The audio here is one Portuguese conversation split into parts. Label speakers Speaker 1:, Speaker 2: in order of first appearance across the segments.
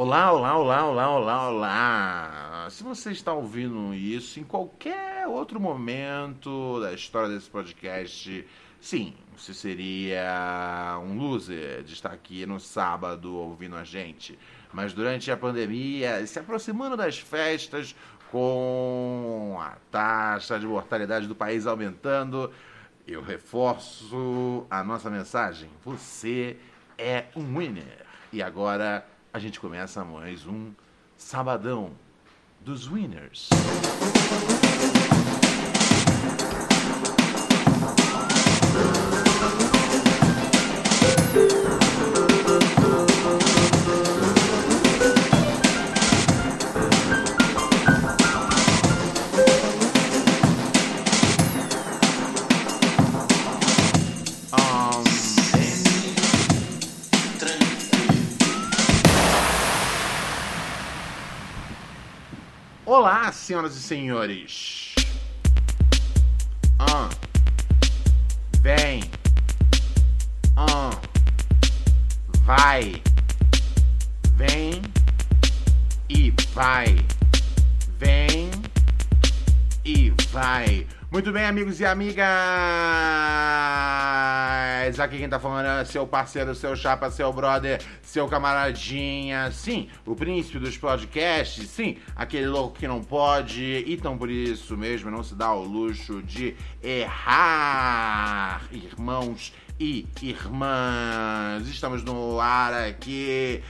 Speaker 1: Olá, olá, olá, olá, olá, olá. Se você está ouvindo isso em qualquer outro momento da história desse podcast, sim, você seria um loser de estar aqui no sábado ouvindo a gente. Mas durante a pandemia, se aproximando das festas, com a taxa de mortalidade do país aumentando, eu reforço a nossa mensagem. Você é um winner. E agora a gente começa mais um Sabadão dos Winners. Olá, senhoras e senhores. Ah. Vem. Ah. Vai. Vem. E vai. Vem. E vai. Muito bem, amigos e amigas! Aqui quem tá falando é seu parceiro, seu chapa, seu brother, seu camaradinha. Sim, o príncipe dos podcasts. Sim, aquele louco que não pode. E então por isso mesmo não se dá o luxo de errar, irmãos e irmãs. Estamos no ar aqui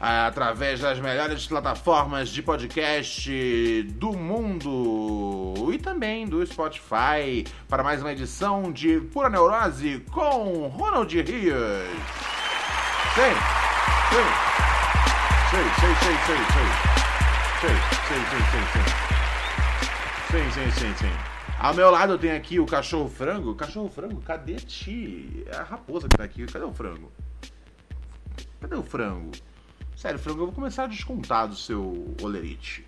Speaker 1: através das melhores plataformas de podcast do mundo e também do Spotify para mais uma edição de Pura Neurose com Ronald Rios. Sim, sim, sim, sim, sim, sim, sim, sim, sim, sim, sim, sim, sim, sim. Ao meu lado eu tenho aqui o cachorro frango. Cachorro frango, cadê ti? É a raposa que tá aqui. Cadê o frango? Cadê o frango? Sério, frango, eu vou começar a descontar do seu olerite.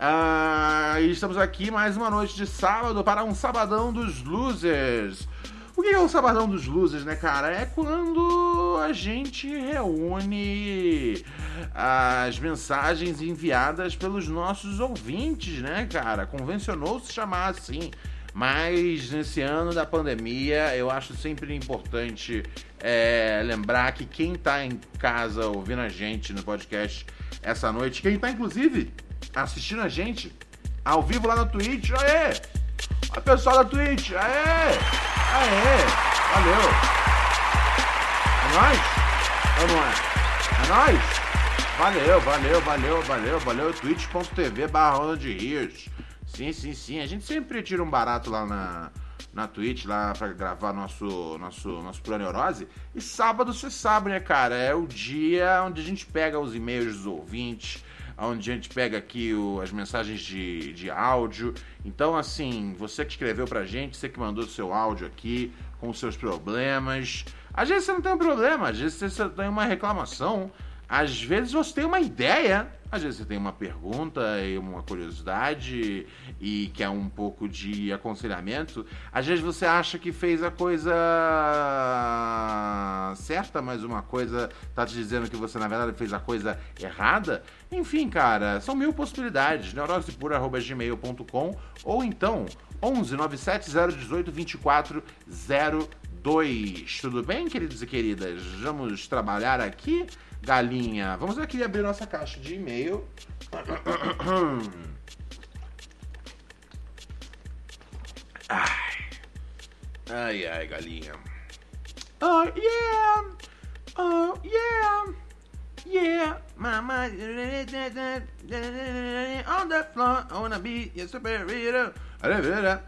Speaker 1: Ah, e estamos aqui mais uma noite de sábado para um sabadão dos losers. O que é o sabadão dos losers, né, cara? É quando a gente reúne as mensagens enviadas pelos nossos ouvintes, né, cara? Convencionou se chamar assim. Mas nesse ano da pandemia, eu acho sempre importante é, lembrar que quem está em casa ouvindo a gente no podcast essa noite, quem está inclusive assistindo a gente ao vivo lá na Twitch, aê! A pessoal da Twitch, aê! Aê! Valeu! Nóis? Ou não é? É nóis? Valeu, valeu, valeu, valeu, valeu. twitch.tv barra de Rios. Sim, sim, sim. A gente sempre tira um barato lá na, na Twitch, lá pra gravar nosso, nosso, nosso Planeurose. E sábado, você sabe, né, cara? É o dia onde a gente pega os e-mails dos ouvintes, onde a gente pega aqui o, as mensagens de, de áudio. Então, assim, você que escreveu pra gente, você que mandou seu áudio aqui com os seus problemas. Às vezes você não tem um problema, às vezes você tem uma reclamação, às vezes você tem uma ideia às vezes você tem uma pergunta e uma curiosidade e quer um pouco de aconselhamento. Às vezes você acha que fez a coisa certa, mas uma coisa tá te dizendo que você na verdade fez a coisa errada. Enfim, cara, são mil possibilidades. neurosepura.gmail.com ou então 11 97 018 24 02. Tudo bem, queridos e queridas? Vamos trabalhar aqui Galinha. Vamos aqui abrir nossa caixa de e-mail. Ai. Ai, ai, galinha. Oh, yeah. Oh, yeah. Yeah. Mama. On the floor. I wanna be your superhero. I'm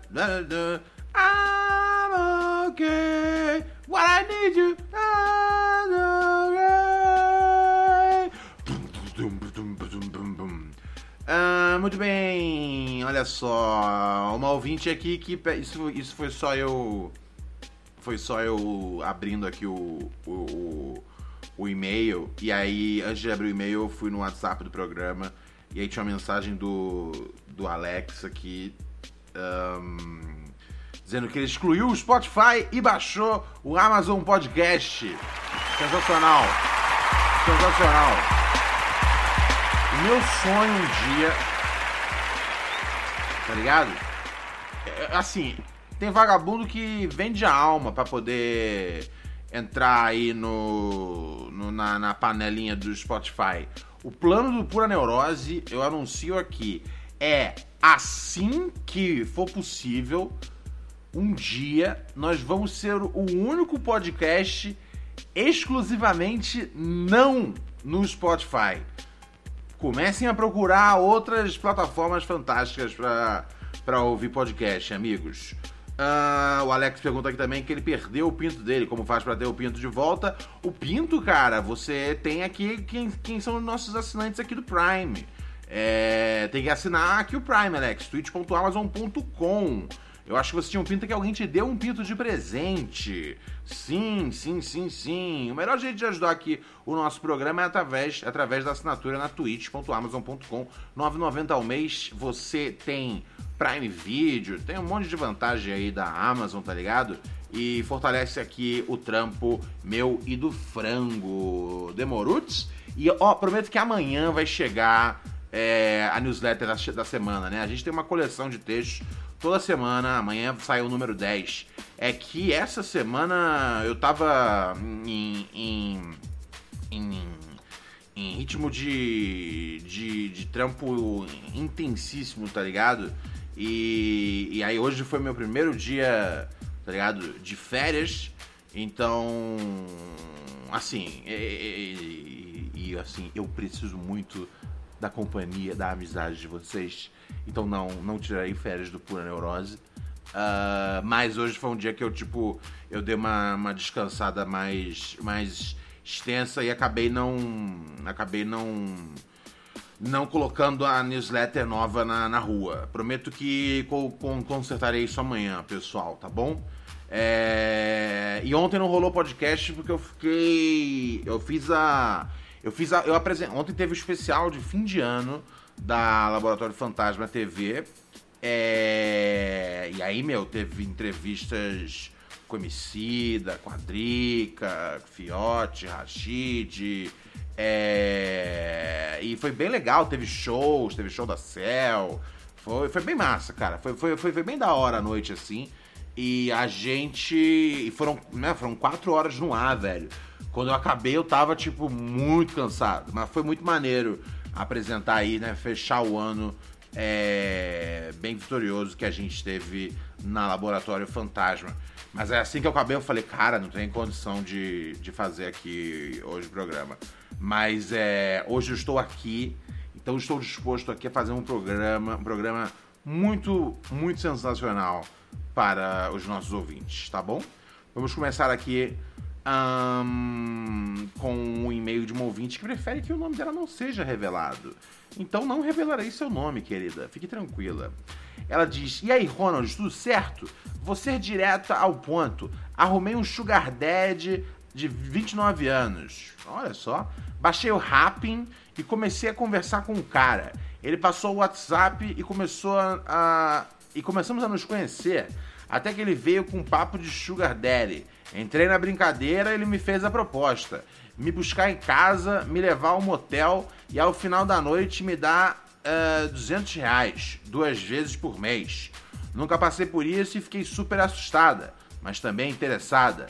Speaker 1: okay. What I need you. Ah, muito bem, olha só, uma ouvinte aqui que isso, isso foi só eu foi só eu abrindo aqui o, o, o e-mail e aí antes de abrir o e-mail eu fui no WhatsApp do programa e aí tinha uma mensagem do, do Alex aqui um, dizendo que ele excluiu o Spotify e baixou o Amazon Podcast. Sensacional, sensacional. Meu sonho um dia. Tá ligado? É, assim, tem vagabundo que vende a alma para poder entrar aí no, no na, na, panelinha do Spotify. O plano do Pura Neurose, eu anuncio aqui, é assim que for possível, um dia nós vamos ser o único podcast exclusivamente não no Spotify comecem a procurar outras plataformas fantásticas para ouvir podcast, amigos. Uh, o Alex pergunta aqui também que ele perdeu o pinto dele. Como faz para ter o pinto de volta? O pinto, cara, você tem aqui quem, quem são os nossos assinantes aqui do Prime. É, tem que assinar aqui o Prime, Alex. twitch.amazon.com. Eu acho que você tinha um pinto que alguém te deu um pinto de presente. Sim, sim, sim, sim. O melhor jeito de ajudar aqui o nosso programa é através, através da assinatura na twitch.amazon.com. 9,90 ao mês. Você tem Prime Video, tem um monte de vantagem aí da Amazon, tá ligado? E fortalece aqui o trampo meu e do frango. Demoruts? E ó, prometo que amanhã vai chegar é, a newsletter da, da semana, né? A gente tem uma coleção de textos toda semana, amanhã sai o número 10. É que essa semana eu tava em, em, em, em ritmo de, de, de, trampo intensíssimo, tá ligado? E, e aí hoje foi meu primeiro dia, tá ligado? De férias. Então, assim, e, e, e assim, eu preciso muito da companhia, da amizade de vocês. Então não, não tirei férias do Pura Neurose. Uh, mas hoje foi um dia que eu, tipo, eu dei uma, uma descansada mais, mais extensa e acabei não. Acabei não. Não colocando a newsletter nova na, na rua. Prometo que co consertarei isso amanhã, pessoal, tá bom? É... E ontem não rolou podcast porque eu fiquei. Eu fiz a. Eu fiz a. Eu apresentei. Ontem teve o especial de fim de ano da Laboratório Fantasma TV. É... E aí, meu, teve entrevistas com Emicida, Quadrica, Fiote, Rashid. É... E foi bem legal, teve shows, teve show da Cell. Foi, foi bem massa, cara. Foi, foi, foi, foi bem da hora a noite, assim. E a gente. E foram, né, foram quatro horas no ar, velho. Quando eu acabei, eu tava, tipo, muito cansado. Mas foi muito maneiro apresentar aí, né? Fechar o ano é, bem vitorioso que a gente teve na Laboratório Fantasma. Mas é assim que eu acabei, eu falei, cara, não tem condição de, de fazer aqui hoje o programa. Mas é, hoje eu estou aqui, então estou disposto aqui a fazer um programa, um programa muito, muito sensacional para os nossos ouvintes, tá bom? Vamos começar aqui um, com um e-mail de uma ouvinte que prefere que o nome dela não seja revelado. Então não revelarei seu nome, querida. Fique tranquila. Ela diz: E aí, Ronald, tudo certo? Vou ser direta ao ponto. Arrumei um Sugar Daddy de 29 anos. Olha só. Baixei o Rapping e comecei a conversar com o cara. Ele passou o WhatsApp e começou a, a e começamos a nos conhecer. Até que ele veio com um papo de Sugar Daddy. Entrei na brincadeira, ele me fez a proposta. Me buscar em casa, me levar ao motel e ao final da noite me dar uh, eh, 200 reais, duas vezes por mês. Nunca passei por isso e fiquei super assustada, mas também interessada.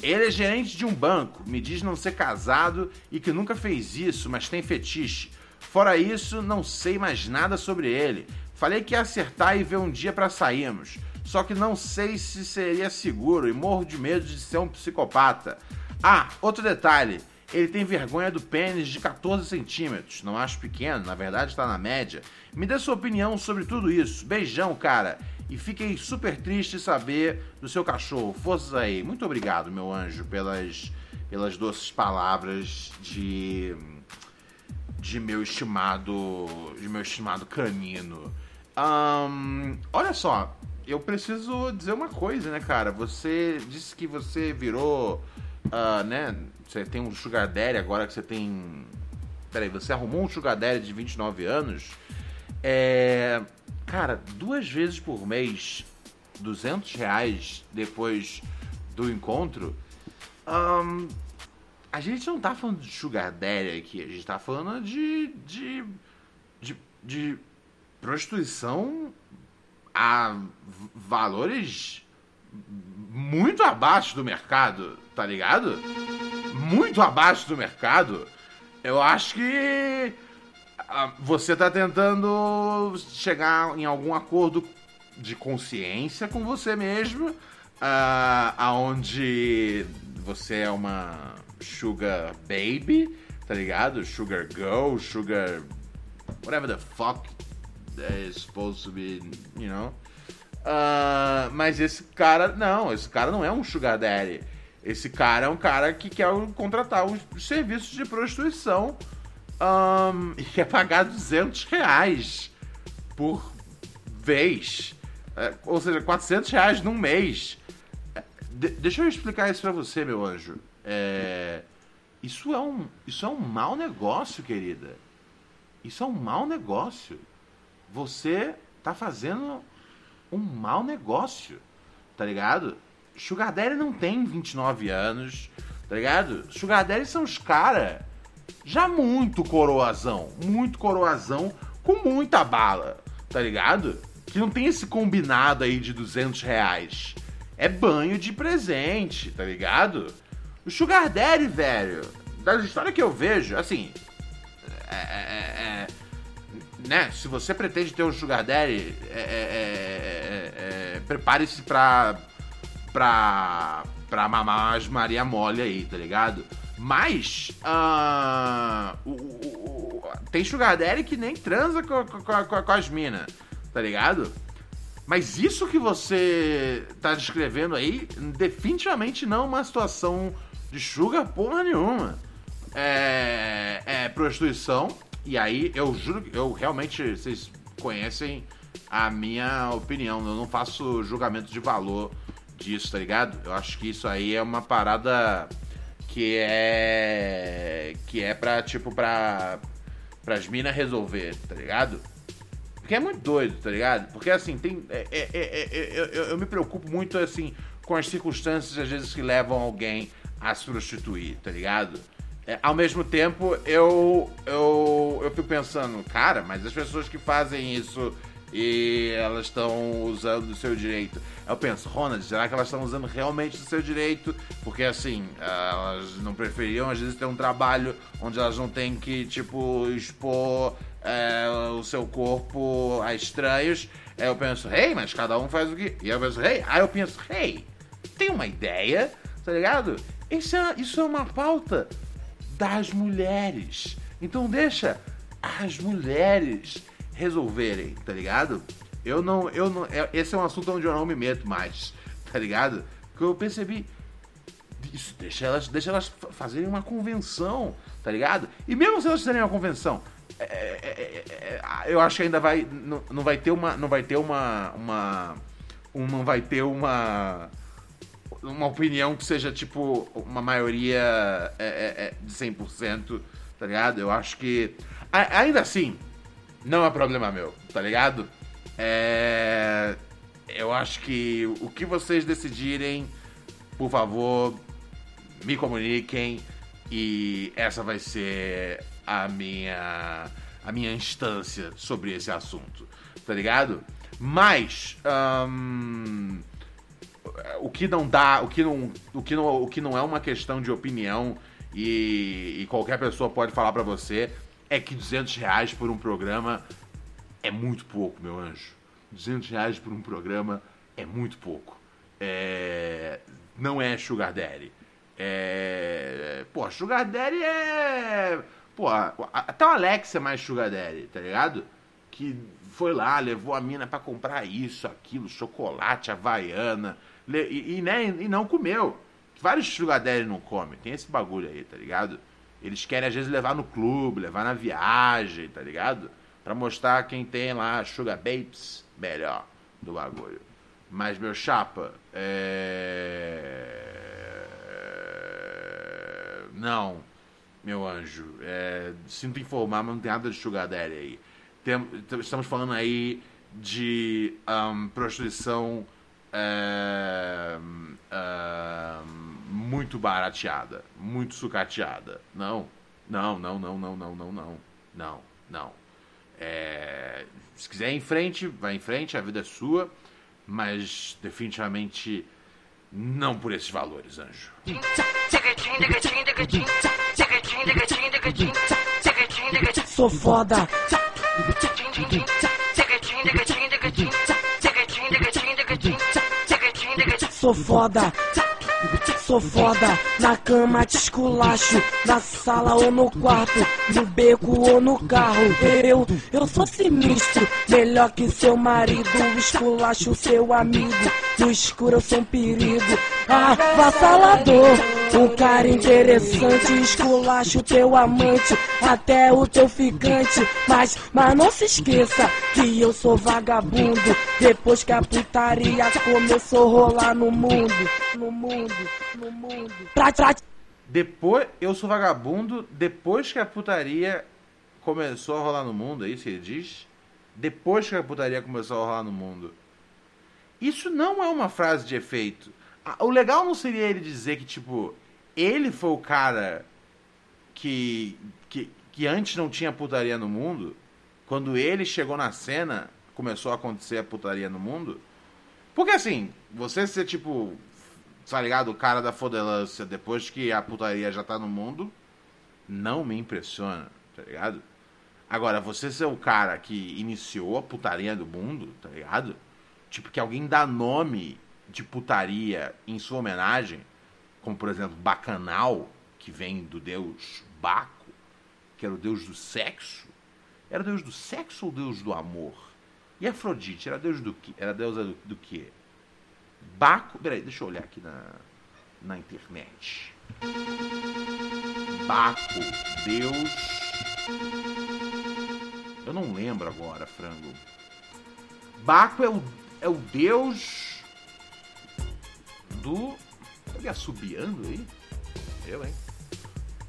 Speaker 1: Ele é gerente de um banco, me diz não ser casado e que nunca fez isso, mas tem fetiche. Fora isso, não sei mais nada sobre ele. Falei que ia acertar e ver um dia para sairmos. Só que não sei se seria seguro e morro de medo de ser um psicopata. Ah, outro detalhe. Ele tem vergonha do pênis de 14 centímetros. Não acho pequeno, na verdade está na média. Me dê sua opinião sobre tudo isso. Beijão, cara. E fiquei super triste saber do seu cachorro. Forças aí. Muito obrigado, meu anjo, pelas, pelas doces palavras de de meu estimado. De meu estimado canino. Um, olha só, eu preciso dizer uma coisa, né, cara? Você disse que você virou. Uh, né? Você tem um Sugar Daddy agora que você tem. Peraí, você arrumou um Sugar Daddy de 29 anos. É. Cara, duas vezes por mês, 200 reais depois do encontro. Um, a gente não tá falando de Sugar Daddy aqui, a gente tá falando de. de. de, de prostituição a valores muito abaixo do mercado, tá ligado? Muito abaixo do mercado. Eu acho que ah, você tá tentando chegar em algum acordo de consciência com você mesmo, uh, aonde você é uma sugar baby, tá ligado? Sugar girl, sugar whatever the fuck is supposed to be, you know. Uh, mas esse cara, não, esse cara não é um sugar daddy. Esse cara é um cara que quer contratar os serviços de prostituição um, e quer pagar 200 reais por vez. Uh, ou seja, 400 reais num mês. De deixa eu explicar isso pra você, meu anjo. É, isso, é um, isso é um mau negócio, querida. Isso é um mau negócio você tá fazendo um mau negócio, tá ligado? Sugar Daddy não tem 29 anos, tá ligado? Sugar Daddy são os caras já muito coroazão, muito coroazão, com muita bala, tá ligado? Que não tem esse combinado aí de 200 reais. É banho de presente, tá ligado? O Sugar Daddy, velho, das histórias que eu vejo, assim, é, é, é né, se você pretende ter um Sugar Daddy, é, é, é, é prepare-se pra, pra, pra mamar as Maria Mole aí, tá ligado? Mas, uh, o, o, o, tem Sugar Daddy que nem transa com, com, com, com as minas, tá ligado? Mas isso que você tá descrevendo aí, definitivamente não é uma situação de sugar porra nenhuma. É, é prostituição, e aí, eu juro, eu realmente, vocês conhecem a minha opinião. Eu não faço julgamento de valor disso, tá ligado? Eu acho que isso aí é uma parada que é. que é pra, tipo, pra. pras minas resolver, tá ligado? Porque é muito doido, tá ligado? Porque assim, tem. É, é, é, é eu, eu me preocupo muito, assim, com as circunstâncias, às vezes, que levam alguém a se prostituir, tá ligado? É, ao mesmo tempo, eu, eu, eu fico pensando, cara, mas as pessoas que fazem isso e elas estão usando o seu direito. Eu penso, Ronald, será que elas estão usando realmente o seu direito? Porque assim, elas não preferiam às vezes ter um trabalho onde elas não têm que, tipo, expor é, o seu corpo a estranhos. Eu penso, hey, mas cada um faz o que. E eu penso, hey, aí eu penso, hey, tem uma ideia, tá ligado? Isso é, isso é uma pauta das mulheres. Então deixa as mulheres resolverem, tá ligado? Eu não, eu não, é, esse é um assunto onde eu não me meto mais, tá ligado? Que eu percebi isso, deixa elas, deixa elas fazerem uma convenção, tá ligado? E mesmo se elas fizerem uma convenção, é, é, é, é eu acho que ainda vai, não, não vai ter uma, não vai ter uma, uma, um, não vai ter uma uma opinião que seja, tipo, uma maioria é, é, é de 100%, tá ligado? Eu acho que. A, ainda assim, não é problema meu, tá ligado? É. Eu acho que o que vocês decidirem, por favor, me comuniquem e essa vai ser a minha a minha instância sobre esse assunto, tá ligado? Mas um, o que não dá, o que não, o que não, o que não é uma questão de opinião e, e qualquer pessoa pode falar para você é que 200 reais por um programa é muito pouco, meu anjo. 200 reais por um programa é muito pouco. É... Não é Sugar Daddy. É... Pô, Sugar Daddy é. Pô, até o Alex é mais Sugar Daddy, tá ligado? Que foi lá, levou a mina para comprar isso, aquilo, chocolate, havaiana e, e, né, e não comeu. Vários sugar não comem. Tem esse bagulho aí, tá ligado? Eles querem às vezes levar no clube, levar na viagem, tá ligado? Pra mostrar quem tem lá Sugar Babes melhor do bagulho. Mas, meu chapa, é... Não, meu anjo. É... Sinto informar, mas não tem nada de Sugar Daddy aí. Tem... Estamos falando aí de um, prostituição é... É... muito barateada, muito sucateada. Não, não, não, não, não, não, não, não, não, não. É... Se quiser ir em frente, vai em frente, a vida é sua, mas definitivamente não por esses valores, anjo.
Speaker 2: Sou foda. Sou foda. Sou foda, na cama te esculacho, na sala ou no quarto, no beco ou no carro. Eu, eu sou sinistro, melhor que seu marido, esculacho seu amigo. No escuro eu sou um perigo, avassalador. Um cara interessante, esculacho teu amante, até o teu ficante. Mas, mas não se esqueça que eu sou vagabundo. Depois que a putaria começou a rolar no mundo, no mundo, no mundo. Pra, pra...
Speaker 1: Depois, eu sou vagabundo, depois que a putaria começou a rolar no mundo, é isso que ele diz? Depois que a putaria começou a rolar no mundo. Isso não é uma frase de efeito. O legal não seria ele dizer que, tipo, ele foi o cara que, que, que antes não tinha putaria no mundo. Quando ele chegou na cena, começou a acontecer a putaria no mundo. Porque assim, você ser tipo, tá ligado? O cara da fodelância depois que a putaria já tá no mundo, não me impressiona, tá ligado? Agora, você ser o cara que iniciou a putaria do mundo, tá ligado? Tipo, que alguém dá nome de putaria em sua homenagem, como por exemplo Bacanal, que vem do deus Baco, que era o deus do sexo. Era deus do sexo ou deus do amor? E Afrodite, era deus do que? Era deusa do, do que? Baco. Peraí, deixa eu olhar aqui na, na internet. Baco, deus. Eu não lembro agora, frango. Baco é o, é o deus do. Tá me assobiando aí? Eu, hein?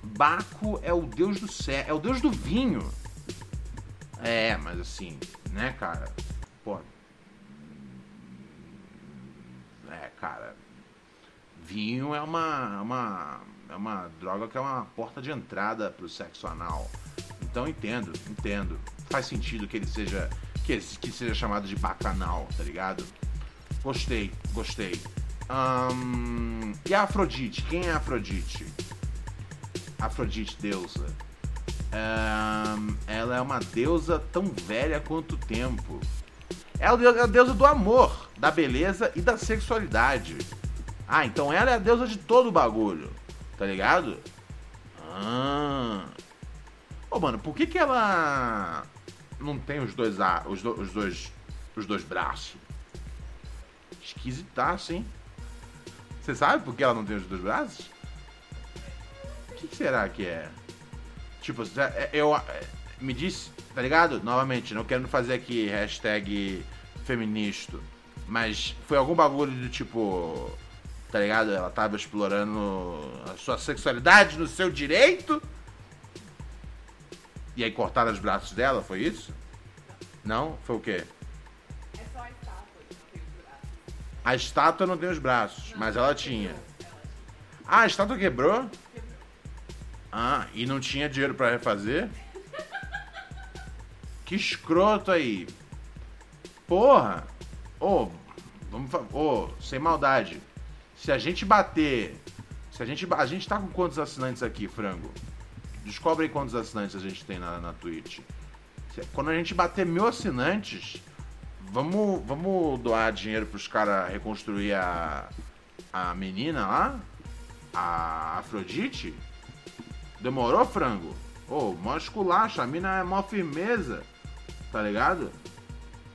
Speaker 1: Baco é o deus do céu, é o deus do vinho. É, mas assim, né, cara? Pô. É, cara. Vinho é uma, uma, é uma droga que é uma porta de entrada pro sexo anal. Então entendo, entendo. Faz sentido que ele seja. Que, que seja chamado de bacanal, tá ligado? Gostei, gostei. Um, e a Afrodite? Quem é a Afrodite? Afrodite, deusa. Um, ela é uma deusa tão velha quanto o tempo. Ela é a deusa do amor, da beleza e da sexualidade. Ah, então ela é a deusa de todo o bagulho. Tá ligado? Ah. Ô, mano, por que que ela não tem os dois, os, do, os dois, os dois braços? Esquisitaço, hein? Você sabe por que ela não tem os dois braços? O que será que é? Tipo, é, eu. É, me disse, tá ligado? Novamente, não querendo fazer aqui hashtag feminista. Mas foi algum bagulho do tipo. Tá ligado? Ela tava explorando a sua sexualidade no seu direito. E aí cortaram os braços dela, foi isso? Não? Foi o quê?
Speaker 3: A estátua não tem os braços,
Speaker 1: mas ela tinha. Ah, a estátua quebrou? Ah, e não tinha dinheiro pra refazer? Que escroto aí. Porra. Ô, vamos fa- Ô, sem maldade. Se a gente bater. Se a gente. A gente tá com quantos assinantes aqui, frango? Descobre aí quantos assinantes a gente tem na, na Twitch. Quando a gente bater mil assinantes, vamos, vamos doar dinheiro pros caras reconstruir a. A menina lá? A Afrodite? Demorou, frango? Ô, mó esculacha, a mina é mó firmeza, tá ligado?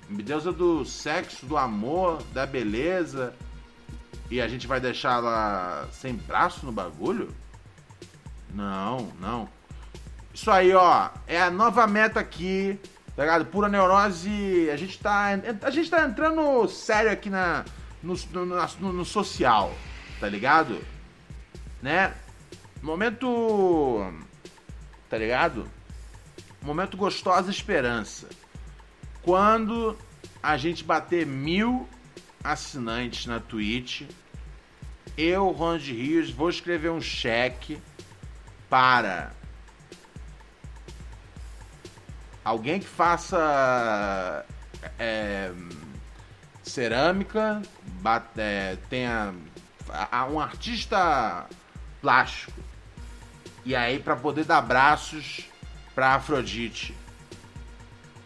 Speaker 1: Deusa do sexo, do amor, da beleza. E a gente vai deixar ela sem braço no bagulho? Não, não. Isso aí, ó, é a nova meta aqui, tá ligado? Pura neurose. A gente tá, a gente tá entrando sério aqui na, no, no, no, social, tá ligado? Né? Momento. Tá ligado? Momento gostosa esperança. Quando a gente bater mil assinantes na Twitch, eu, Ronald Rios, vou escrever um cheque para alguém que faça é, cerâmica, bate, é, tenha um artista plástico. E aí para poder dar braços para Afrodite.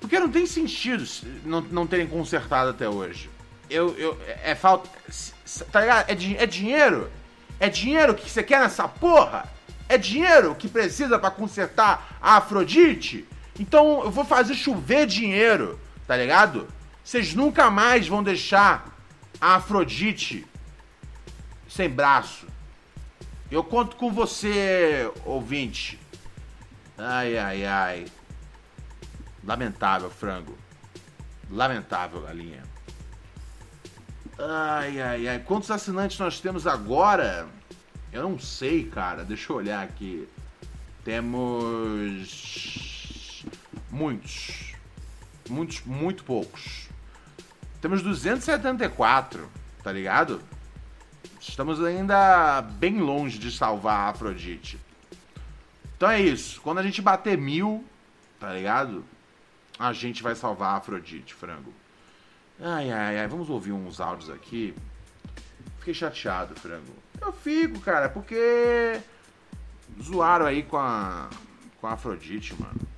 Speaker 1: Porque não tem sentido não, não terem consertado até hoje. Eu, eu, é falta. Tá ligado? É, é dinheiro? É dinheiro que você quer nessa porra? É dinheiro que precisa para consertar a Afrodite? Então eu vou fazer chover dinheiro, tá ligado? Vocês nunca mais vão deixar a Afrodite sem braço. Eu conto com você, ouvinte. Ai, ai, ai. Lamentável, frango. Lamentável, galinha. Ai, ai, ai. Quantos assinantes nós temos agora? Eu não sei, cara. Deixa eu olhar aqui. Temos. Muitos. Muitos, muito poucos. Temos 274, tá ligado? Estamos ainda bem longe de salvar a Afrodite. Então é isso. Quando a gente bater mil, tá ligado? A gente vai salvar a Afrodite, frango. Ai, ai, ai. Vamos ouvir uns áudios aqui. Fiquei chateado, frango. Eu fico, cara, porque zoaram aí com a com a Afrodite, mano.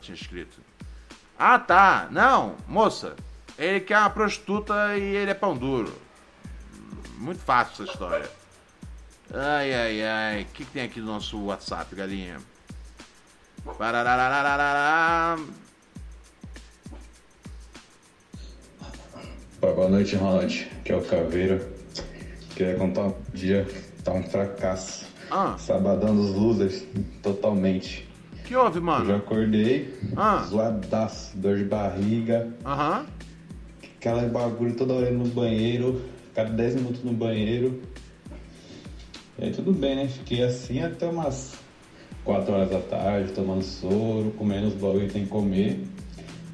Speaker 1: Tinha escrito. Ah, tá. Não, moça. Ele quer uma prostituta e ele é pão duro. Muito fácil essa história. Ai, ai, ai. O que, que tem aqui no nosso WhatsApp, galinha?
Speaker 4: Boa noite, Ronald. Aqui é o Caveira. Queria contar um dia tá um fracasso.
Speaker 1: Ah.
Speaker 4: Sabadão dos losers, totalmente.
Speaker 1: Que houve,
Speaker 4: Eu já
Speaker 1: mano?
Speaker 4: acordei,
Speaker 1: Ah.
Speaker 4: zoadaço, dor de barriga,
Speaker 1: Aham.
Speaker 4: aquela bagulho toda hora no banheiro, cada 10 minutos no banheiro. E aí tudo bem, né? Fiquei assim até umas 4 horas da tarde, tomando soro, comendo os bagulho que tem que comer.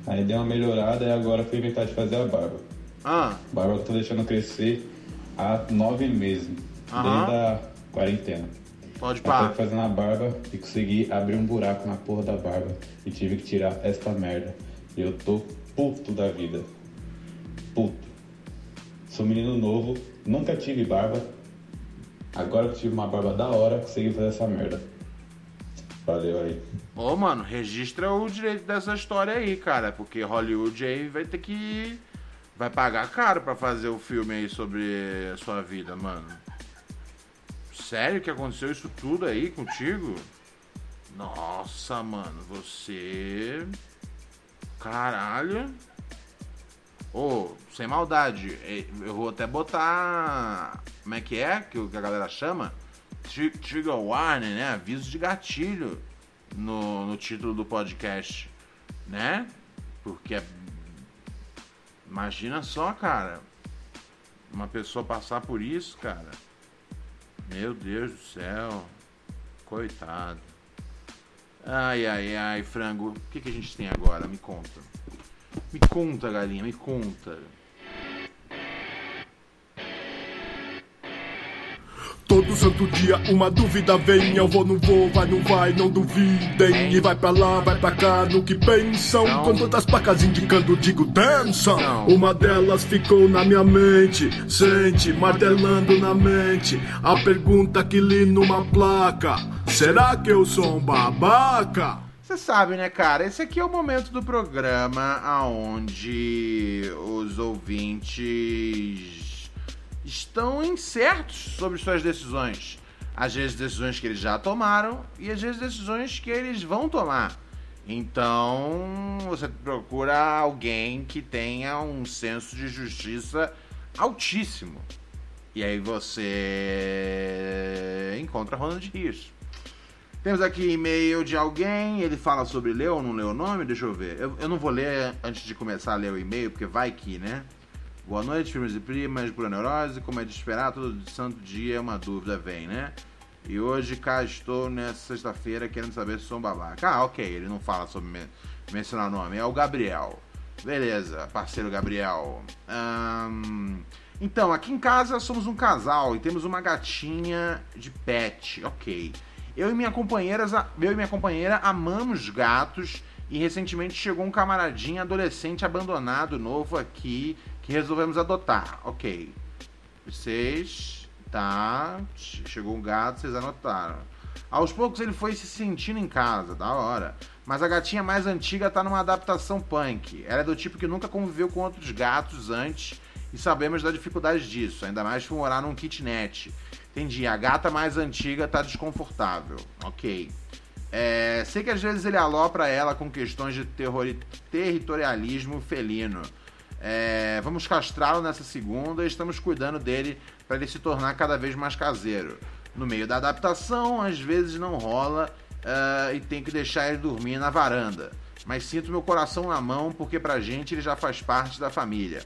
Speaker 4: Aí deu uma melhorada e agora fui inventar de fazer a barba.
Speaker 1: Ah.
Speaker 4: Barba que eu tô deixando crescer há nove meses,
Speaker 1: Aham.
Speaker 4: desde a quarentena.
Speaker 1: Pode
Speaker 4: Eu
Speaker 1: pá.
Speaker 4: tô fazendo a barba e consegui abrir um buraco na porra da barba e tive que tirar esta merda. E eu tô puto da vida. Puto. Sou menino novo, nunca tive barba. Agora que tive uma barba da hora, consegui fazer essa merda. Valeu aí.
Speaker 1: Ô, mano, registra o direito dessa história aí, cara. Porque Hollywood aí vai ter que. Vai pagar caro pra fazer o filme aí sobre a sua vida, mano. Sério que aconteceu isso tudo aí contigo? Nossa, mano, você. Caralho. Ô, sem maldade, eh, eu vou até botar. Como é que é que a galera chama? Tri- Trigger warning, né? Aviso de gatilho no, no título do podcast, né? Porque é- Imagina só, cara. Uma pessoa passar por isso, cara. Meu Deus do céu. Coitado. Ai, ai, ai, frango. O que, que a gente tem agora? Me conta. Me conta, galinha, me conta.
Speaker 5: Todo santo dia uma dúvida vem Eu vou, não vou, vai, não vai, não duvidem E vai pra lá, vai pra cá, no que pensam
Speaker 1: Não.
Speaker 5: Com tantas placas indicando, digo dança. Uma delas ficou na minha mente Sente, martelando na mente A pergunta que li numa placa Será que eu sou um babaca?
Speaker 1: Você sabe, né, cara? Esse aqui é o momento do programa aonde os ouvintes estão incertos sobre suas decisões. Às vezes decisões que eles já tomaram e às vezes decisões que eles vão tomar. Então, você procura alguém que tenha um senso de justiça altíssimo. E aí você encontra Ronald Rios. Temos aqui e-mail de alguém, ele fala sobre ler ou não ler o nome, deixa eu ver. Eu, eu não vou ler antes de começar a ler o e-mail, porque vai que, né? Boa noite, firmes e primas, pura neurose, como é de esperar, todo santo dia uma dúvida vem, né? E hoje cá estou nessa sexta-feira querendo saber se sou um babaca. Ah, ok, ele não fala sobre men- mencionar o nome, é o Gabriel. Beleza, parceiro Gabriel. Ahn, então, aqui em casa somos um casal e temos uma gatinha de pet, ok. Eu e minha companheira, eu e minha companheira amamos gatos e recentemente chegou um camaradinho adolescente abandonado novo aqui que resolvemos adotar, ok. Vocês, tá? che- Chegou um gato, vocês anotaram. Aos poucos ele foi se sentindo em casa, da hora. Mas a gatinha mais antiga tá numa adaptação punk. Ela é do tipo que nunca conviveu com outros gatos antes e sabemos da dificuldade disso, ainda mais por morar num kitnet. Entendi, a gata mais antiga tá desconfortável. Ok. É, sei que às vezes ele alopra ela com questões de terrori- territorialismo felino. É, vamos castrá-lo nessa segunda e estamos cuidando dele para ele se tornar cada vez mais caseiro. No meio da adaptação, às vezes não rola ah, e tem que deixar ele dormir na varanda. Mas sinto meu coração na mão porque pra gente ele já faz parte da família.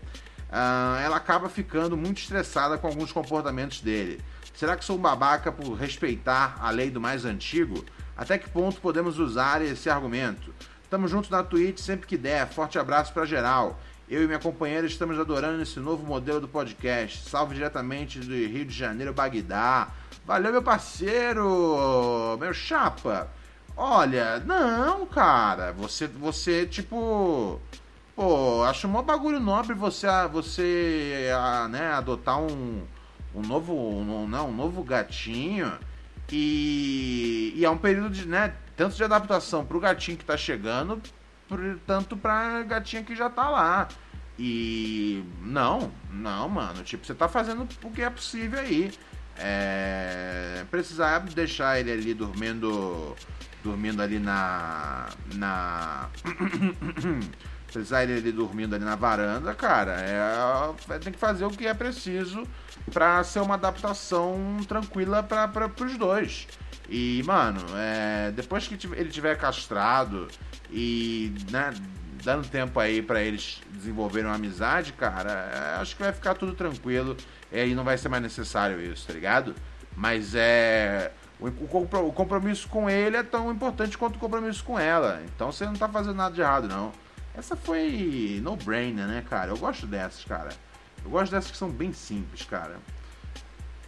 Speaker 1: Ah, ela acaba ficando muito estressada com alguns comportamentos dele. Será que sou um babaca por respeitar a lei do mais antigo? Até que ponto podemos usar esse argumento? Tamo junto na Twitch sempre que der. Forte abraço pra geral. Eu e minha companheira estamos adorando esse novo modelo do podcast. Salve diretamente do Rio de Janeiro, Bagdá. Valeu, meu parceiro! Meu chapa! Olha, não, cara. Você, você tipo. Pô, acho mó bagulho nobre você, você ah, né, adotar um, um novo. Um, não, um novo gatinho. E, e é um período de, né, tanto de adaptação pro gatinho que tá chegando, tanto pra gatinha que já tá lá. E não, não, mano. Tipo, você tá fazendo o que é possível aí. É, precisar deixar ele ali dormindo. Dormindo ali na. Na. precisar ele ali dormindo ali na varanda, cara, é, tem que fazer o que é preciso pra ser uma adaptação tranquila para os dois. E, mano, é, depois que ele tiver castrado e, né, dando tempo aí pra eles desenvolverem uma amizade, cara, é, acho que vai ficar tudo tranquilo e aí não vai ser mais necessário isso, tá ligado? Mas é. O, o o compromisso com ele é tão importante quanto o compromisso com ela. Então você não tá fazendo nada de errado, não. Essa foi no-brainer, né, cara? Eu gosto dessas, cara. Eu gosto dessas que são bem simples, cara.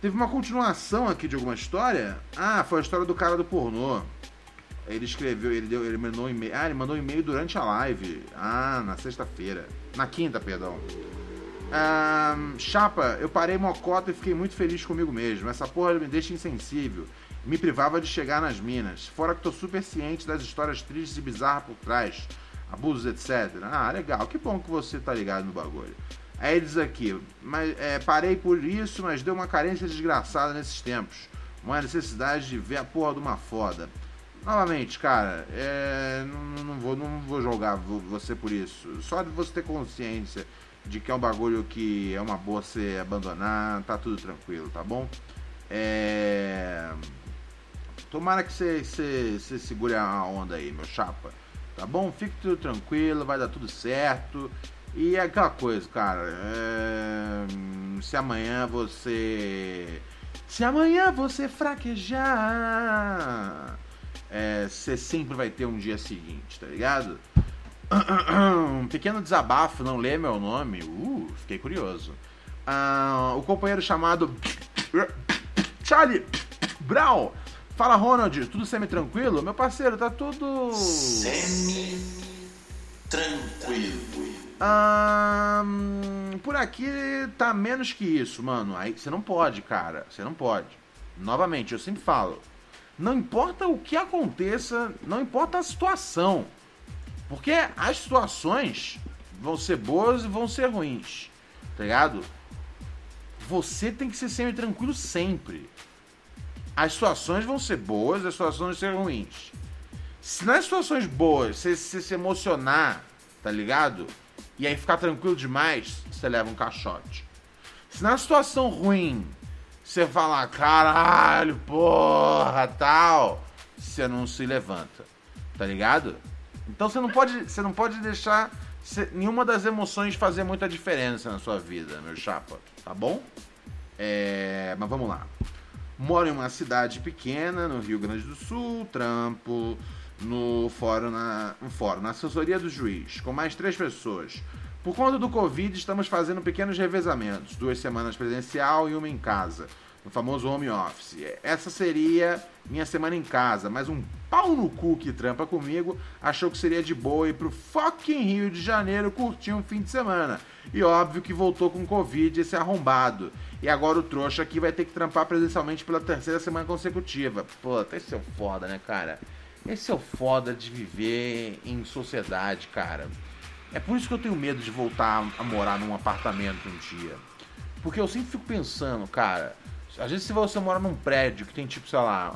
Speaker 1: Teve uma continuação aqui de alguma história. Ah, foi a história do cara do pornô. Ele escreveu, ele deu, ele mandou um e-mail. Ah, ele mandou um e-mail durante a live. Ah, na sexta-feira. Na quinta, perdão. Ah, chapa, eu parei mocota e fiquei muito feliz comigo mesmo. Essa porra me deixa insensível. Me privava de chegar nas minas. Fora que tô super ciente das histórias tristes e bizarras por trás. Abusos, etc. Ah, legal. Que bom que você tá ligado no bagulho. Aí ele diz aqui, mas é, parei por isso, mas deu uma carência desgraçada nesses tempos. Uma necessidade de ver a porra de uma foda. Novamente, cara, é, não, não vou, não vou julgar vo- você por isso. Só de você ter consciência de que é um bagulho que é uma boa você abandonar, tá tudo tranquilo, tá bom? É... Tomara que você, você, você segure a onda aí, meu chapa. Tá bom? Fique tudo tranquilo, vai dar tudo certo. E é aquela coisa, cara. é, Se amanhã você Se amanhã você fraquejar, é, você sempre vai ter um dia seguinte, tá ligado? Um pequeno desabafo, não lê meu nome. Uh, fiquei curioso. Ah, o companheiro chamado Charlie Brown. Fala, Ronald, tudo semi-tranquilo? Meu parceiro, tá tudo.
Speaker 6: Semi-tranquilo.
Speaker 1: Ah, por aqui tá menos que isso, mano. Aí você não pode, cara. Você não pode. Novamente, eu sempre falo. Não importa o que aconteça, não importa a situação. Porque as situações vão ser boas e vão ser ruins. Tá ligado? Você tem que ser semi-tranquilo sempre. As situações vão ser boas, as situações vão ser ruins. Se nas situações boas você, você se emocionar, tá ligado? E aí ficar tranquilo demais, você leva um caixote. Se na situação ruim você falar, caralho, porra, tal, você não se levanta, tá ligado? Então você não pode, você não pode deixar nenhuma das emoções fazer muita diferença na sua vida, meu chapa, tá bom? É, mas vamos lá. Moro em uma cidade pequena, no Rio Grande do Sul, trampo no fórum na, um fórum, na assessoria do juiz, com mais três pessoas. Por conta do Covid, estamos fazendo pequenos revezamentos, duas semanas presencial e uma em casa, no famoso home office. Essa seria minha semana em casa, mas um pau no cu que trampa comigo achou que seria de boa ir pro fucking Rio de Janeiro curtir um fim de semana. E óbvio que voltou com Covid esse arrombado. E agora o trouxa aqui vai ter que trampar presencialmente pela terceira semana consecutiva. Puta, esse é o foda, né, cara? Esse é o foda de viver em sociedade, cara. É por isso que eu tenho medo de voltar a morar num apartamento um dia. Porque eu sempre fico pensando, cara, às vezes se você mora num prédio que tem tipo, sei lá,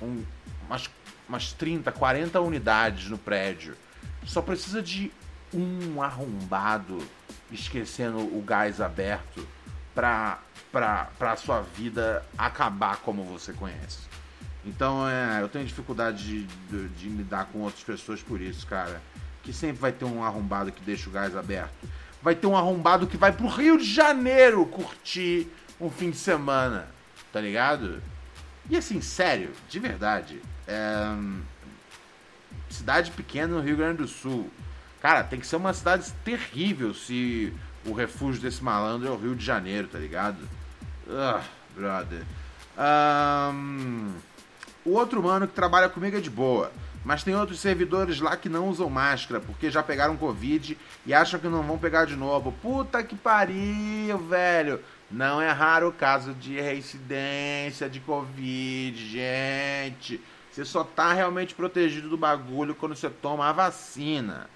Speaker 1: um- umas, umas 30, 40 unidades no prédio, só precisa de um arrombado esquecendo o gás aberto pra, pra, pra sua vida acabar como você conhece. Então, é, eu tenho dificuldade de, de, de lidar com outras pessoas por isso, cara. Que sempre vai ter um arrombado que deixa o gás aberto. Vai ter um arrombado que vai pro Rio de Janeiro curtir um fim de semana, tá ligado? E assim, sério, de verdade, é, cidade pequena no Rio Grande do Sul. Cara, tem que ser uma cidade terrível se o refúgio desse malandro é o Rio de Janeiro, tá ligado? Ah, brother. Ahn, o outro mano que trabalha comigo é de boa. Mas tem outros servidores lá que não usam máscara porque já pegaram Covid e acham que não vão pegar de novo. Puta que pariu, velho. Não é raro o caso de reincidência de Covid, gente. Você só tá realmente protegido do bagulho quando você toma a vacina.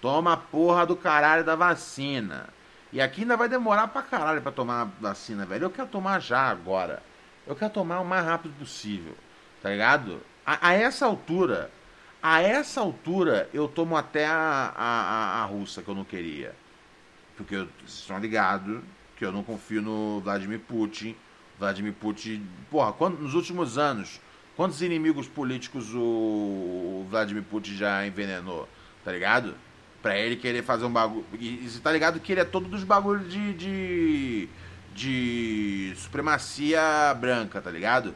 Speaker 1: Toma a porra do caralho da vacina. E aqui ainda vai demorar pra caralho pra tomar a vacina, velho. Eu quero tomar já agora. Eu quero tomar o mais rápido possível. Tá ligado? A, a essa altura, a essa altura, eu tomo até a, a, a, russa que eu não queria. Porque eu- vocês estão ligados que eu não confio no Vladimir Putin. Vladimir Putin, porra, quando, nos últimos anos, quantos inimigos políticos o Vladimir Putin já envenenou? Tá ligado? Pra ele querer fazer um bagulho. E, e tá ligado que ele é todo dos bagulhos de, de. de supremacia branca, tá ligado?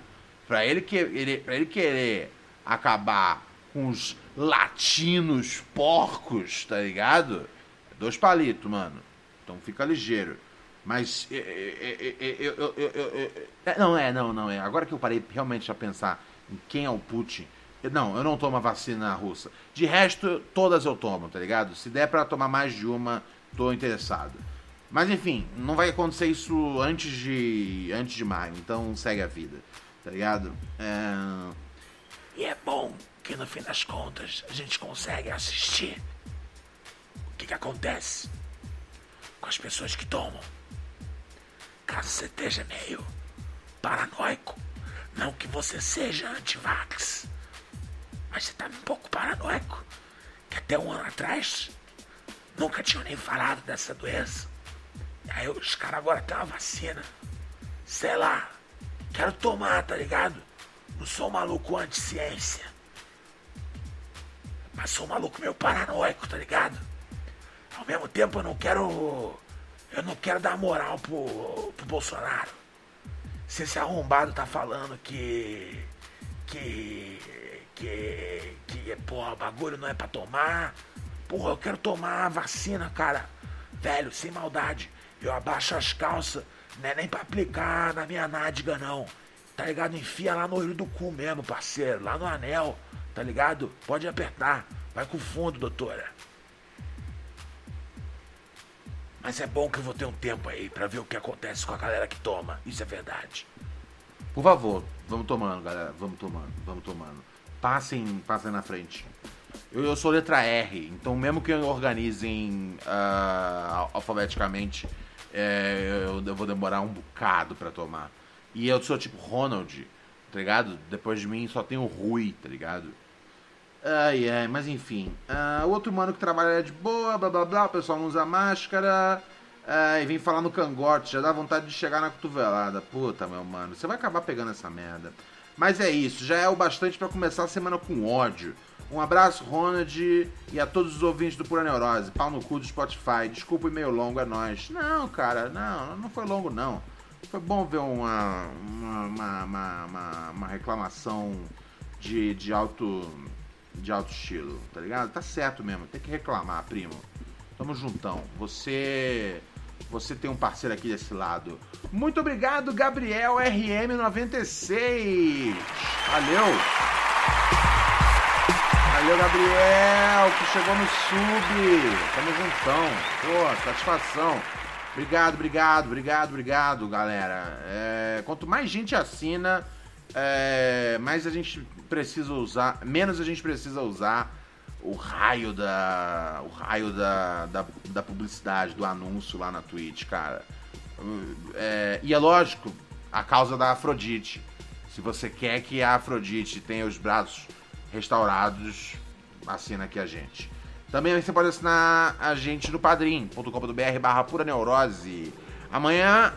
Speaker 1: Pra ele, que, ele, pra ele querer acabar com os latinos porcos, tá ligado? Dois palitos, mano. Então fica ligeiro. Mas. eu- não, é, não, não é. Agora que eu parei realmente a pensar em quem é o Putin. Não, eu não tomo a vacina russa. De resto, todas eu tomo, tá ligado? Se der pra tomar mais de uma, tô interessado. Mas enfim, não vai acontecer isso antes de. antes de maio, então segue a vida, tá ligado? É...
Speaker 7: E é bom que no fim das contas a gente consegue assistir o que, que acontece com as pessoas que tomam. Caso você esteja meio paranoico, não que você seja anti-vax, mas você tá um pouco paranoico, que até um ano atrás nunca tinham nem falado dessa doença. E aí os caras agora têm uma vacina. Sei lá, quero tomar, tá ligado? Não sou um maluco anti-ciência. Mas sou um maluco meio paranoico, tá ligado? Ao mesmo tempo eu não quero. Eu não quero dar moral pro, pro Bolsonaro. se esse arrombado tá falando que. que. que. que, porra, bagulho não é pra tomar. Porra, eu quero tomar a vacina, cara. Velho, sem maldade. Eu abaixo as calças, não é nem pra aplicar na minha nádega, não. Tá ligado? Enfia lá no olho do cu mesmo, parceiro. Lá no anel, tá ligado? Pode apertar. Vai com fundo, doutora. Mas é bom que eu vou ter um tempo aí pra ver o que acontece com a galera que toma. Isso é verdade.
Speaker 1: Por favor, vamos tomando, galera. Vamos tomando, vamos tomando. Passem, passem na frente. Eu, eu sou letra R, então mesmo que organizem ah, alfabeticamente, é, eu, eu vou demorar um bocado pra tomar. E eu sou tipo Ronald, tá ligado? Depois de mim só tem o Rui, tá ligado? Ai, ai, mas enfim. O outro mano que trabalha de boa, blá blá blá, o pessoal não usa máscara. ah, e vem falar no cangote, já dá vontade de chegar na cotovelada. Puta, meu mano, você vai acabar pegando essa merda. Mas é isso, já é o bastante pra começar a semana com ódio. Um abraço, Ronald, e a todos os ouvintes do Pura Neurose. Pau no cu do Spotify. Desculpa o e-mail longo, é nóis. Não, cara, não, não foi longo, não. Foi bom ver uma, uma, uma, uma- uma reclamação de, de alto de alto estilo, tá ligado? Tá certo mesmo, tem que reclamar, primo. Tamo juntão. Você você tem um parceiro aqui desse lado. Muito obrigado, Gabriel RM96. Valeu. Valeu, Gabriel, que chegou no sub. Tamo juntão. Pô, satisfação. Obrigado, obrigado, obrigado, obrigado, galera. É, quanto mais gente assina, é, mais a gente precisa usar, menos a gente precisa usar o raio da, o raio da, da, da publicidade, do anúncio lá na Twitch, cara. É, e é lógico, a causa da Afrodite. Se você quer que a Afrodite tenha os braços restaurados, assina aqui a gente. Também você pode assinar a gente no padrim.com.br barra pura neurose. Amanhã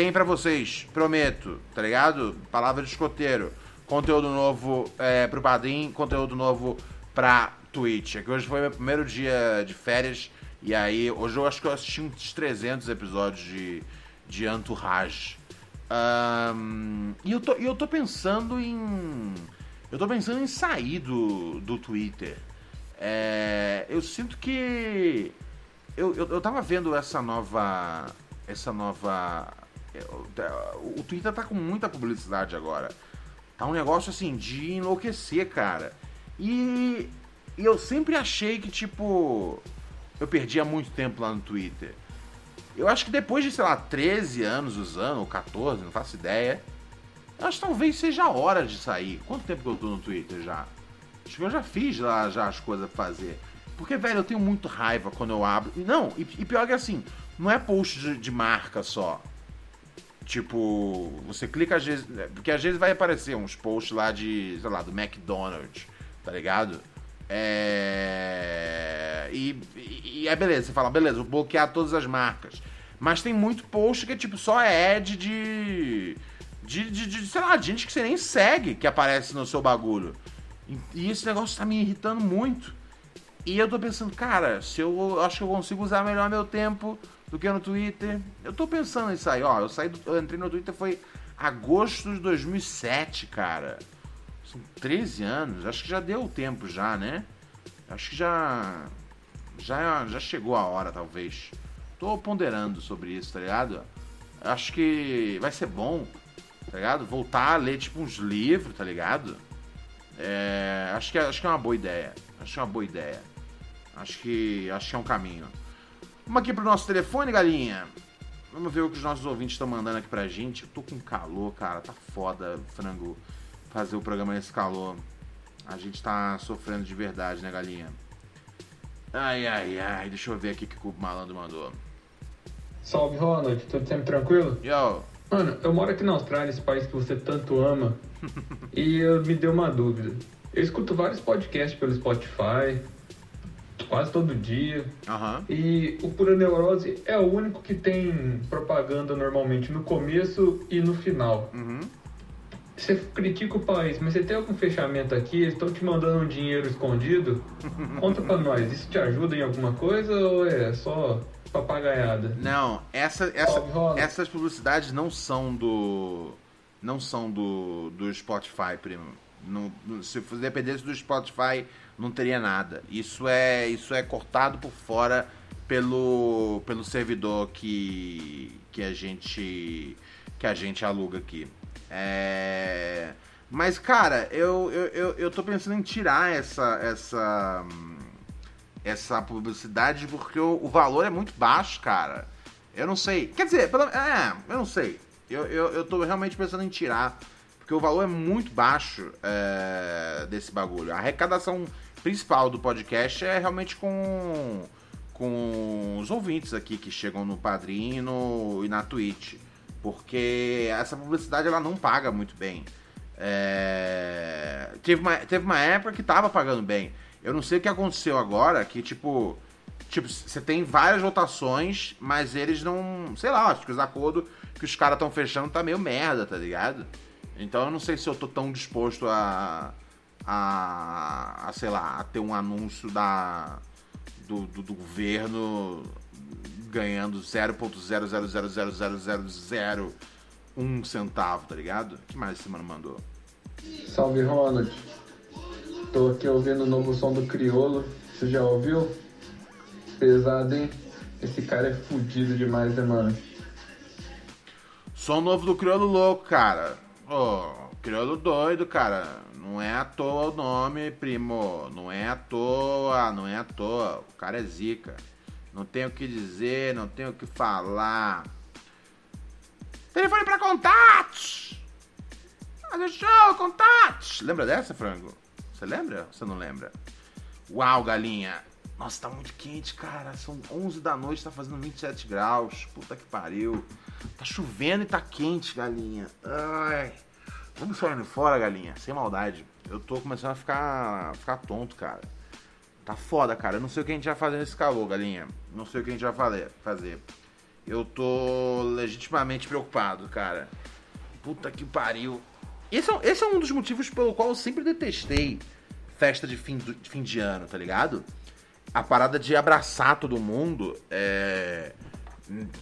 Speaker 1: tem pra vocês, prometo, tá ligado? Palavra de escoteiro. Conteúdo novo é, pro Padrim, conteúdo novo pra Twitch. É que hoje foi meu primeiro dia de férias. E aí, hoje eu acho que eu assisti uns 300 episódios de, de Entourage. Ahn, e eu tô, eu tô pensando em. Eu tô pensando em sair do, do Twitter. É, eu sinto que. Eu, eu, eu tava vendo essa nova. Essa nova. Eu- O Twitter tá com muita publicidade agora. Tá um negócio assim de enlouquecer, cara. E, eu sempre achei que, tipo. Eu perdia muito tempo lá no Twitter. Eu acho que depois de, sei lá, 13 anos usando, ou 14, não faço ideia. Eu acho que talvez seja a hora de sair. Quanto tempo que eu tô no Twitter já? Acho que eu já fiz lá já as coisas pra fazer. Porque, velho, eu tenho muito raiva quando eu abro. Não, e, e pior que assim, não é post de, de marca só. Tipo, você clica às vezes. Porque às vezes vai aparecer uns posts lá de, sei lá, do McDonald's, tá ligado? É. E, e, é beleza, você fala, beleza, vou bloquear todas as marcas. Mas tem muito post que é tipo só ad de. De, de, de, sei lá, gente que você nem segue que aparece no seu bagulho. E, e esse negócio tá me irritando muito. E eu tô pensando, cara, se eu, eu acho que eu consigo usar melhor meu tempo do que no Twitter. Eu tô pensando em sair, ó. Eu, saí do- eu entrei no Twitter foi agosto de 2007, cara. São 13 anos. Acho que já deu tempo já, né? Acho que já. Já, já chegou a hora, talvez. Tô ponderando sobre isso, tá ligado? Acho que vai ser bom, tá ligado? Voltar a ler, tipo, uns livros, tá ligado? É, acho, que, é- acho que é uma boa ideia. Acho que é uma boa ideia. Acho que, acho que é um caminho. Vamos aqui pro nosso telefone, galinha. Vamos ver o que os nossos ouvintes estão mandando aqui pra gente. Eu tô com calor, cara. Tá foda, frango, fazer o programa nesse calor. A gente tá sofrendo de verdade, né, galinha? Ai, ai, ai. Deixa eu ver aqui o que o malandro mandou.
Speaker 8: Salve Ronald, tudo sempre tranquilo?
Speaker 1: Yo.
Speaker 8: Mano, eu moro aqui na Austrália, esse país que você tanto ama, e eu me deu uma dúvida. Eu escuto vários podcasts pelo Spotify, quase todo dia,
Speaker 1: Aham.
Speaker 8: e o Pura Neurose é o único que tem propaganda normalmente no começo e no final.
Speaker 1: Uhum.
Speaker 8: Você critica o país, mas você tem algum fechamento aqui? Eles estão te mandando um dinheiro escondido? Conta pra nós, isso te ajuda em alguma coisa ou é só papagaiada.
Speaker 1: Não, essa, essa, essas publicidades não são do. Não são do, do Spotify, primo. Não- se dependesse do Spotify, não teria nada. Isso é, isso é cortado por fora pelo, pelo servidor que, que a gente que a gente aluga aqui. É, mas cara, eu, eu, eu, eu tô pensando em tirar essa essa essa publicidade porque o, o valor é muito baixo, cara. Eu não sei. Quer dizer, é, eu não sei. Eu, eu, eu tô realmente pensando em tirar. Porque o valor é muito baixo é, desse bagulho. A arrecadação principal do podcast é realmente com, com os ouvintes aqui que chegam no Padrim e, no, e na Twitch. Porque essa publicidade ela não paga muito bem. É, teve, uma, teve uma época que tava pagando bem. Eu não sei o que aconteceu agora, que tipo. Tipo, você tem várias votações, mas eles não. Sei lá, acho que os acordos que os caras estão fechando tá meio merda, tá ligado? Então eu não sei se eu tô tão disposto a. a, a sei lá, a ter um anúncio da. do, do, do governo ganhando 0.000000001 centavo, tá ligado? O que mais esse mano mandou?
Speaker 8: Salve Ronald. Tô aqui ouvindo o novo som do Criolo. Você já ouviu? Pesado, hein? Esse cara é fudido demais, né, mano?
Speaker 1: Som novo do Crioulo Louco, cara. Ô, Crioulo doido, cara. Não é à toa o nome, primo. Não é à toa, não é à toa. O cara é zica. Não tem o que dizer, não tem o que falar. Telefone pra contatos! Fazer show, contatos! Lembra dessa, frango? Você lembra? Você não lembra? Uau, galinha. Nossa, tá muito quente, cara. São 11 da noite, tá fazendo 27 graus. Puta que pariu. Tá chovendo e tá quente, galinha. Ai. Vamos saindo fora, galinha. Sem maldade. Eu tô começando a ficar, ficar tonto, cara. Tá foda, cara. Eu não sei o que a gente vai fazer nesse calor, galinha. Não sei o que a gente vai fazer. Eu tô legitimamente preocupado, cara. Puta que pariu. Esse é, esse é um dos motivos pelo qual eu sempre detestei festa de fim, do- de fim de ano, tá ligado? A parada de abraçar todo mundo é.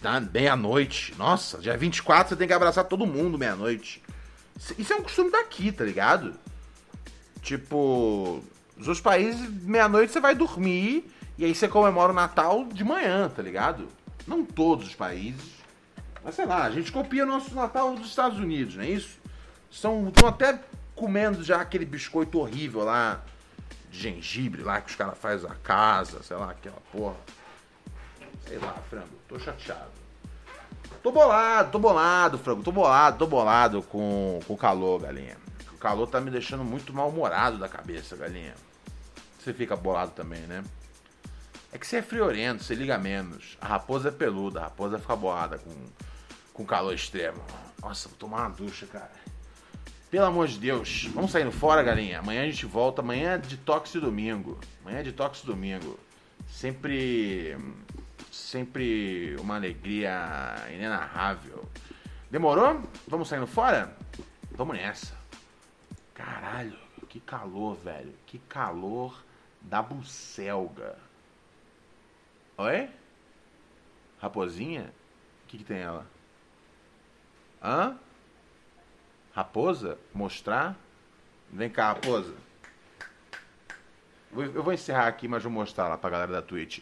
Speaker 1: na meia-noite. Nossa, dia 24 você tem que abraçar todo mundo meia-noite. Isso- é um costume daqui, tá ligado? Tipo, nos outros países, meia-noite você vai dormir e aí você comemora o Natal de manhã, tá ligado? Não todos os países. Mas sei lá, a gente copia o nosso Natal dos Estados Unidos, não é isso? Estão até comendo já aquele biscoito horrível lá de gengibre lá que os caras fazem a casa, sei lá, aquela porra. Sei lá, frango, tô chateado. Tô bolado, tô bolado, frango, tô bolado, tô bolado com, com o calor, galinha. O calor tá me deixando muito mal-humorado da cabeça, galinha. Você fica bolado também, né? É que você é friorento, você liga menos. A raposa é peluda, a raposa fica bolada com, com calor extremo. Nossa, vou tomar uma ducha, cara. Pelo amor de Deus, vamos saindo fora, galinha. Amanhã a gente volta. Amanhã é detox de domingo. Amanhã é detox de domingo. Sempre. Sempre uma alegria inenarrável. Demorou? Vamos saindo fora? Vamos nessa. Caralho, que calor, velho. Que calor da bucelga. Oi? Raposinha? O que, que tem ela? Hã? Raposa? Mostrar? Vem cá, raposa. Eu vou encerrar aqui, mas vou mostrar lá pra galera da Twitch.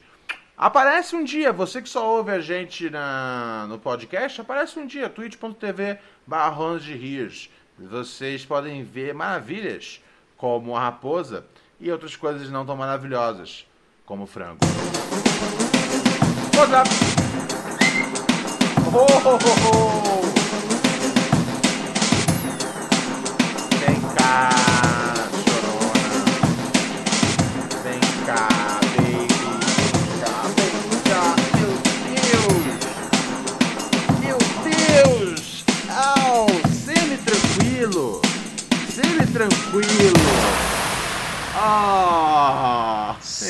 Speaker 1: Aparece um dia, você que só ouve a gente na, no podcast, aparece um dia, twitch.tv barra de Rios. Vocês podem ver maravilhas, como a raposa, e outras coisas não tão maravilhosas, como o frango. Oh, oh, oh, oh.